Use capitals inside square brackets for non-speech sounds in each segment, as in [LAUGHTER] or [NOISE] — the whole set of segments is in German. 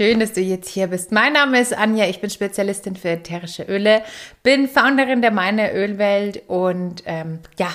Schön, dass du jetzt hier bist. Mein Name ist Anja, ich bin Spezialistin für ätherische Öle, bin Founderin der Meine Ölwelt und ähm, ja,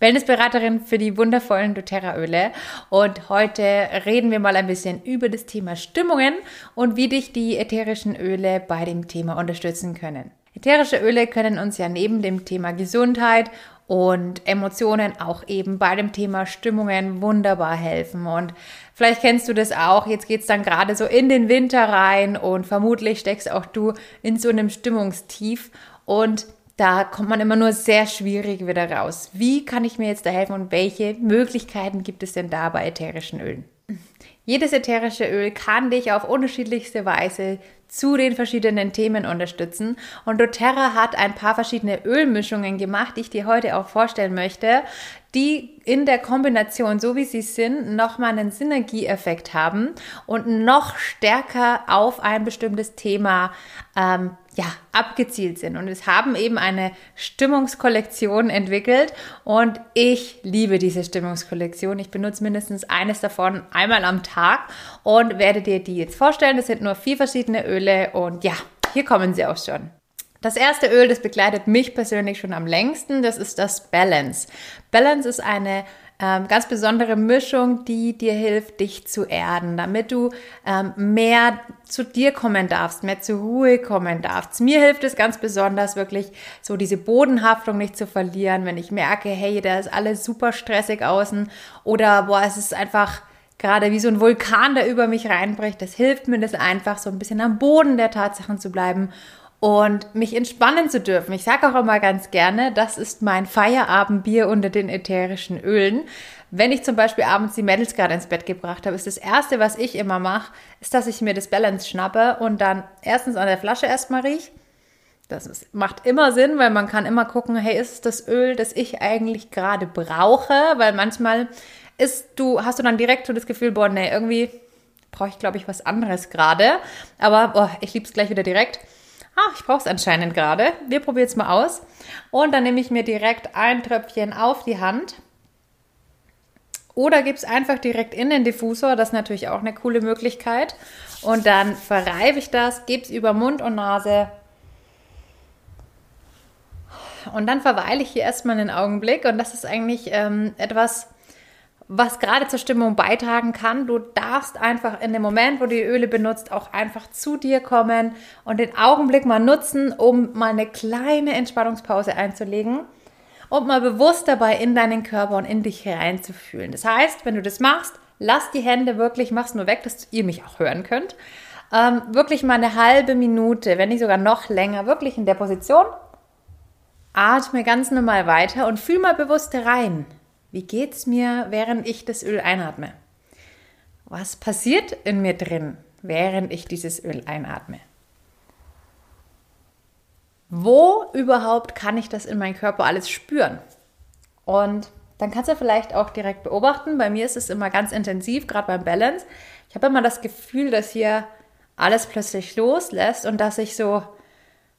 Wellnessberaterin für die wundervollen doTERRA-Öle. Und heute reden wir mal ein bisschen über das Thema Stimmungen und wie dich die ätherischen Öle bei dem Thema unterstützen können. Ätherische Öle können uns ja neben dem Thema Gesundheit und Emotionen auch eben bei dem Thema Stimmungen wunderbar helfen. Und vielleicht kennst du das auch. Jetzt geht's dann gerade so in den Winter rein und vermutlich steckst auch du in so einem Stimmungstief und da kommt man immer nur sehr schwierig wieder raus. Wie kann ich mir jetzt da helfen und welche Möglichkeiten gibt es denn da bei ätherischen Ölen? Jedes ätherische Öl kann dich auf unterschiedlichste Weise zu den verschiedenen Themen unterstützen. Und doTERRA hat ein paar verschiedene Ölmischungen gemacht, die ich dir heute auch vorstellen möchte, die in der Kombination, so wie sie sind, nochmal einen Synergieeffekt haben und noch stärker auf ein bestimmtes Thema ähm, ja, abgezielt sind. Und es haben eben eine Stimmungskollektion entwickelt und ich liebe diese Stimmungskollektion. Ich benutze mindestens eines davon einmal am Tag und werde dir die jetzt vorstellen. Das sind nur vier verschiedene Öle und ja, hier kommen sie auch schon. Das erste Öl, das begleitet mich persönlich schon am längsten, das ist das Balance. Balance ist eine ähm, ganz besondere Mischung, die dir hilft, dich zu erden, damit du ähm, mehr zu dir kommen darfst, mehr zur Ruhe kommen darfst. Mir hilft es ganz besonders wirklich so diese Bodenhaftung nicht zu verlieren, wenn ich merke, hey, da ist alles super stressig außen oder boah, es ist einfach gerade wie so ein Vulkan, der über mich reinbricht. Das hilft mir, das einfach so ein bisschen am Boden der Tatsachen zu bleiben und mich entspannen zu dürfen. Ich sage auch immer ganz gerne, das ist mein Feierabendbier unter den ätherischen Ölen. Wenn ich zum Beispiel abends die Mädels gerade ins Bett gebracht habe, ist das Erste, was ich immer mache, ist, dass ich mir das Balance schnappe und dann erstens an der Flasche erstmal rieche. Das ist, macht immer Sinn, weil man kann immer gucken, hey, ist es das Öl, das ich eigentlich gerade brauche? Weil manchmal ist du, hast du dann direkt so das Gefühl, boah, nee, irgendwie brauche ich, glaube ich, was anderes gerade. Aber boah, ich liebe es gleich wieder direkt ah, ich brauche es anscheinend gerade. Wir probieren es mal aus. Und dann nehme ich mir direkt ein Tröpfchen auf die Hand. Oder gebe es einfach direkt in den Diffusor. Das ist natürlich auch eine coole Möglichkeit. Und dann verreibe ich das, gebe es über Mund und Nase. Und dann verweile ich hier erstmal einen Augenblick. Und das ist eigentlich ähm, etwas, was gerade zur Stimmung beitragen kann. Du darfst einfach in dem Moment, wo du die Öle benutzt, auch einfach zu dir kommen und den Augenblick mal nutzen, um mal eine kleine Entspannungspause einzulegen und mal bewusst dabei in deinen Körper und in dich hereinzufühlen. Das heißt, wenn du das machst, lass die Hände wirklich, mach's nur weg, dass ihr mich auch hören könnt. Ähm, wirklich mal eine halbe Minute, wenn nicht sogar noch länger, wirklich in der Position. Atme ganz normal weiter und fühl mal bewusst rein. Wie geht es mir, während ich das Öl einatme? Was passiert in mir drin, während ich dieses Öl einatme? Wo überhaupt kann ich das in meinem Körper alles spüren? Und dann kannst du vielleicht auch direkt beobachten. Bei mir ist es immer ganz intensiv, gerade beim Balance. Ich habe immer das Gefühl, dass hier alles plötzlich loslässt und dass ich so,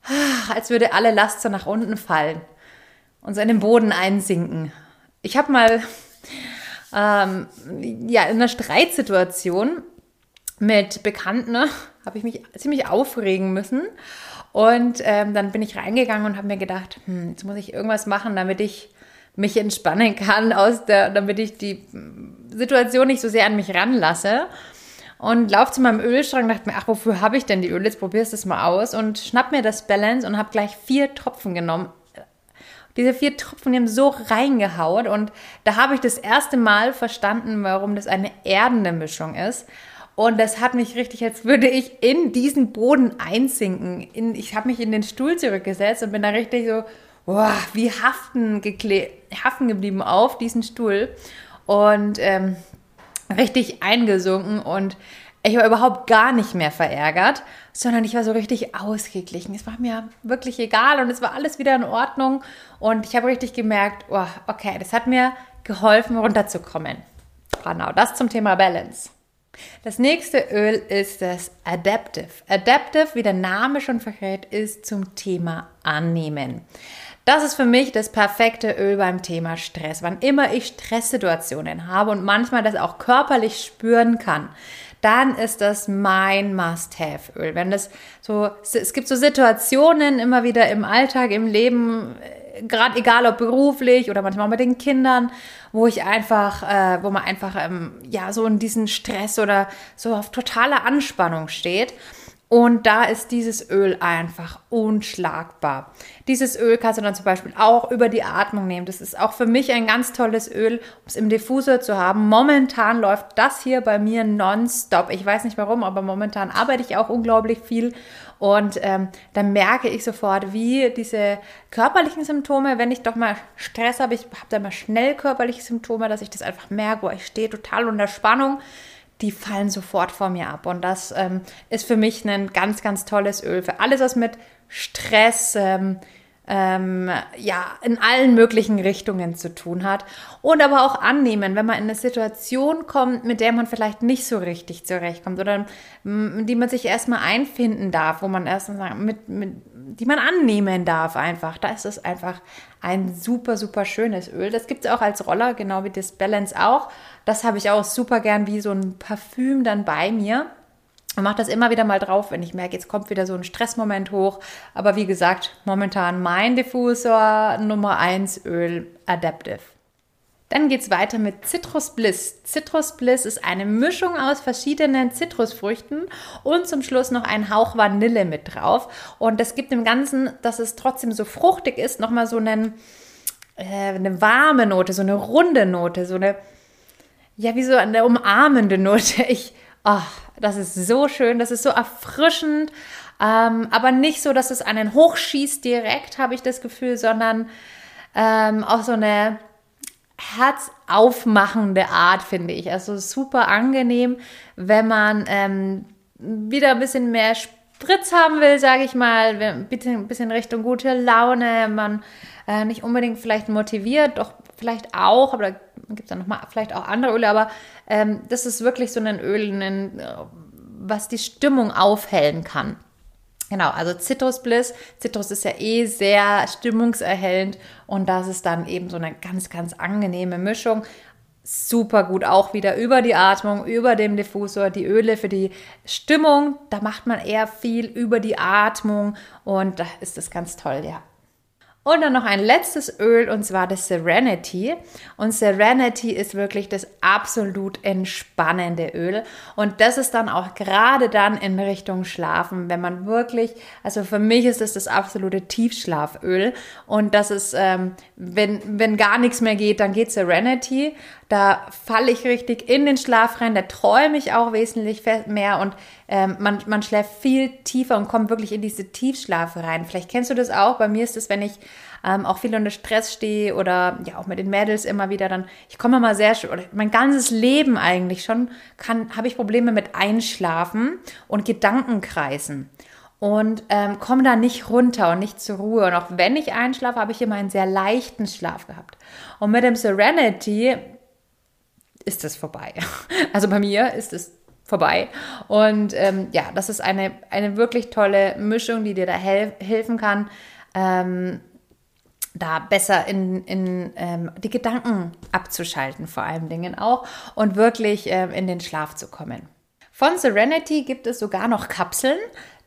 ah, als würde alle Last so nach unten fallen und so in den Boden einsinken. Ich habe mal ähm, ja, in einer Streitsituation mit Bekannten, ne, habe ich mich ziemlich aufregen müssen. Und ähm, dann bin ich reingegangen und habe mir gedacht, hm, jetzt muss ich irgendwas machen, damit ich mich entspannen kann, aus der, damit ich die Situation nicht so sehr an mich ranlasse. Und laufe zu meinem Ölschrank dachte mir, ach, wofür habe ich denn die Öle? Jetzt probierst du es mal aus. Und schnapp mir das Balance und habe gleich vier Tropfen genommen diese vier Tropfen, die haben so reingehaut und da habe ich das erste Mal verstanden, warum das eine erdende Mischung ist. Und das hat mich richtig, als würde ich in diesen Boden einsinken. In, ich habe mich in den Stuhl zurückgesetzt und bin da richtig so, boah, wie haften, haften geblieben auf diesen Stuhl und ähm, richtig eingesunken und ich war überhaupt gar nicht mehr verärgert, sondern ich war so richtig ausgeglichen. Es war mir wirklich egal und es war alles wieder in Ordnung. Und ich habe richtig gemerkt, oh, okay, das hat mir geholfen, runterzukommen. Genau, das zum Thema Balance. Das nächste Öl ist das Adaptive. Adaptive, wie der Name schon verrät, ist zum Thema Annehmen. Das ist für mich das perfekte Öl beim Thema Stress. Wann immer ich Stresssituationen habe und manchmal das auch körperlich spüren kann, dann ist das mein Must-Have-Öl. Wenn das so, es gibt so Situationen immer wieder im Alltag, im Leben, gerade egal ob beruflich oder manchmal mit den Kindern, wo ich einfach, äh, wo man einfach ähm, ja so in diesen Stress oder so auf totale Anspannung steht. Und da ist dieses Öl einfach unschlagbar. Dieses Öl kannst du dann zum Beispiel auch über die Atmung nehmen. Das ist auch für mich ein ganz tolles Öl, um es im Diffusor zu haben. Momentan läuft das hier bei mir nonstop. Ich weiß nicht warum, aber momentan arbeite ich auch unglaublich viel. Und ähm, dann merke ich sofort, wie diese körperlichen Symptome, wenn ich doch mal Stress habe, ich habe da mal schnell körperliche Symptome, dass ich das einfach merke, wo ich stehe total unter Spannung die fallen sofort vor mir ab. Und das ähm, ist für mich ein ganz, ganz tolles Öl für alles, was mit Stress, ähm, ähm, ja, in allen möglichen Richtungen zu tun hat. Und aber auch annehmen, wenn man in eine Situation kommt, mit der man vielleicht nicht so richtig zurechtkommt oder die man sich erstmal einfinden darf, wo man erst mit, mit, die man annehmen darf einfach. Da ist es einfach ein super, super schönes Öl. Das gibt es auch als Roller, genau wie das Balance auch. Das habe ich auch super gern wie so ein Parfüm dann bei mir. Und mache das immer wieder mal drauf, wenn ich merke, jetzt kommt wieder so ein Stressmoment hoch. Aber wie gesagt, momentan mein Diffusor Nummer 1 Öl Adaptive. Dann geht es weiter mit Citrus Bliss. Citrus Bliss ist eine Mischung aus verschiedenen Zitrusfrüchten und zum Schluss noch ein Hauch Vanille mit drauf. Und das gibt dem Ganzen, dass es trotzdem so fruchtig ist, nochmal so einen, äh, eine warme Note, so eine runde Note, so eine, ja, wie so eine umarmende Note. [LAUGHS] Ich, oh, das ist so schön, das ist so erfrischend, ähm, aber nicht so, dass es einen hochschießt direkt, habe ich das Gefühl, sondern ähm, auch so eine herzaufmachende Art, finde ich. Also super angenehm, wenn man ähm, wieder ein bisschen mehr Spritz haben will, sage ich mal, ein bisschen, bisschen Richtung gute Laune, man äh, nicht unbedingt vielleicht motiviert, doch vielleicht auch, aber da gibt es dann nochmal vielleicht auch andere Öle, aber ähm, das ist wirklich so ein Öl, ein, was die Stimmung aufhellen kann. Genau, also Citrus Bliss. Citrus ist ja eh sehr stimmungserhellend und das ist dann eben so eine ganz, ganz angenehme Mischung. Super gut auch wieder über die Atmung, über dem Diffusor, die Öle für die Stimmung. Da macht man eher viel über die Atmung und da ist das ganz toll, ja. Und dann noch ein letztes Öl und zwar das Serenity. Und Serenity ist wirklich das absolut entspannende Öl. Und das ist dann auch gerade dann in Richtung Schlafen, wenn man wirklich, also für mich ist es das, das absolute Tiefschlaföl. Und das ist, ähm, wenn, wenn gar nichts mehr geht, dann geht Serenity. Da falle ich richtig in den Schlaf rein, da träume ich auch wesentlich mehr und ähm, man, man schläft viel tiefer und kommt wirklich in diese Tiefschlafe rein. Vielleicht kennst du das auch. Bei mir ist es, wenn ich ähm, auch viel unter Stress stehe oder ja auch mit den Mädels immer wieder dann, ich komme mal sehr, oder mein ganzes Leben eigentlich schon, kann, habe ich Probleme mit Einschlafen und Gedankenkreisen und ähm, komme da nicht runter und nicht zur Ruhe. Und auch wenn ich einschlafe, habe ich immer einen sehr leichten Schlaf gehabt. Und mit dem Serenity ist es vorbei. [LAUGHS] Also bei mir ist es vorbei. Und ähm, ja, das ist eine, eine wirklich tolle Mischung, die dir da hel helfen kann, ähm, da besser in, in ähm, die Gedanken abzuschalten, vor allen Dingen auch, und wirklich ähm, in den Schlaf zu kommen. Von Serenity gibt es sogar noch Kapseln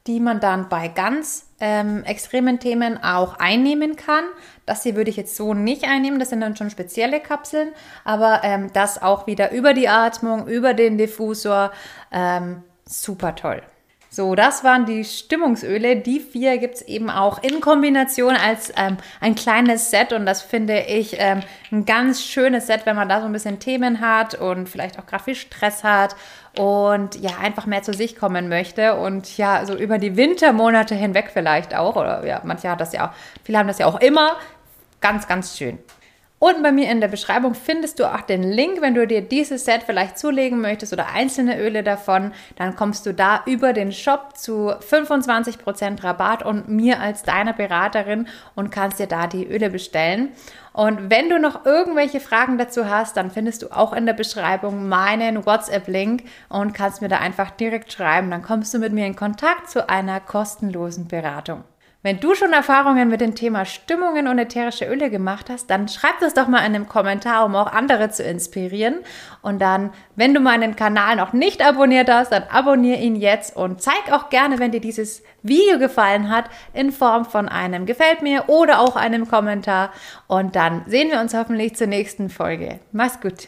die man dann bei ganz ähm, extremen Themen auch einnehmen kann. Das hier würde ich jetzt so nicht einnehmen, das sind dann schon spezielle Kapseln, aber ähm, das auch wieder über die Atmung, über den Diffusor, ähm, super toll. So, das waren die Stimmungsöle. Die vier gibt es eben auch in Kombination als ähm, ein kleines Set und das finde ich ähm, ein ganz schönes Set, wenn man da so ein bisschen Themen hat und vielleicht auch gerade viel Stress hat und ja, einfach mehr zu sich kommen möchte und ja, so über die Wintermonate hinweg vielleicht auch oder ja, manche haben das ja auch, viele haben das ja auch immer. Ganz, ganz schön. Und bei mir in der Beschreibung findest du auch den Link, wenn du dir dieses Set vielleicht zulegen möchtest oder einzelne Öle davon, dann kommst du da über den Shop zu 25% Rabatt und mir als deiner Beraterin und kannst dir da die Öle bestellen. Und wenn du noch irgendwelche Fragen dazu hast, dann findest du auch in der Beschreibung meinen WhatsApp-Link und kannst mir da einfach direkt schreiben. Dann kommst du mit mir in Kontakt zu einer kostenlosen Beratung. Wenn du schon Erfahrungen mit dem Thema Stimmungen und ätherische Öle gemacht hast, dann schreib das doch mal in einem Kommentar, um auch andere zu inspirieren. Und dann, wenn du meinen Kanal noch nicht abonniert hast, dann abonniere ihn jetzt und zeig auch gerne, wenn dir dieses Video gefallen hat, in Form von einem Gefällt mir oder auch einem Kommentar. Und dann sehen wir uns hoffentlich zur nächsten Folge. Mach's gut.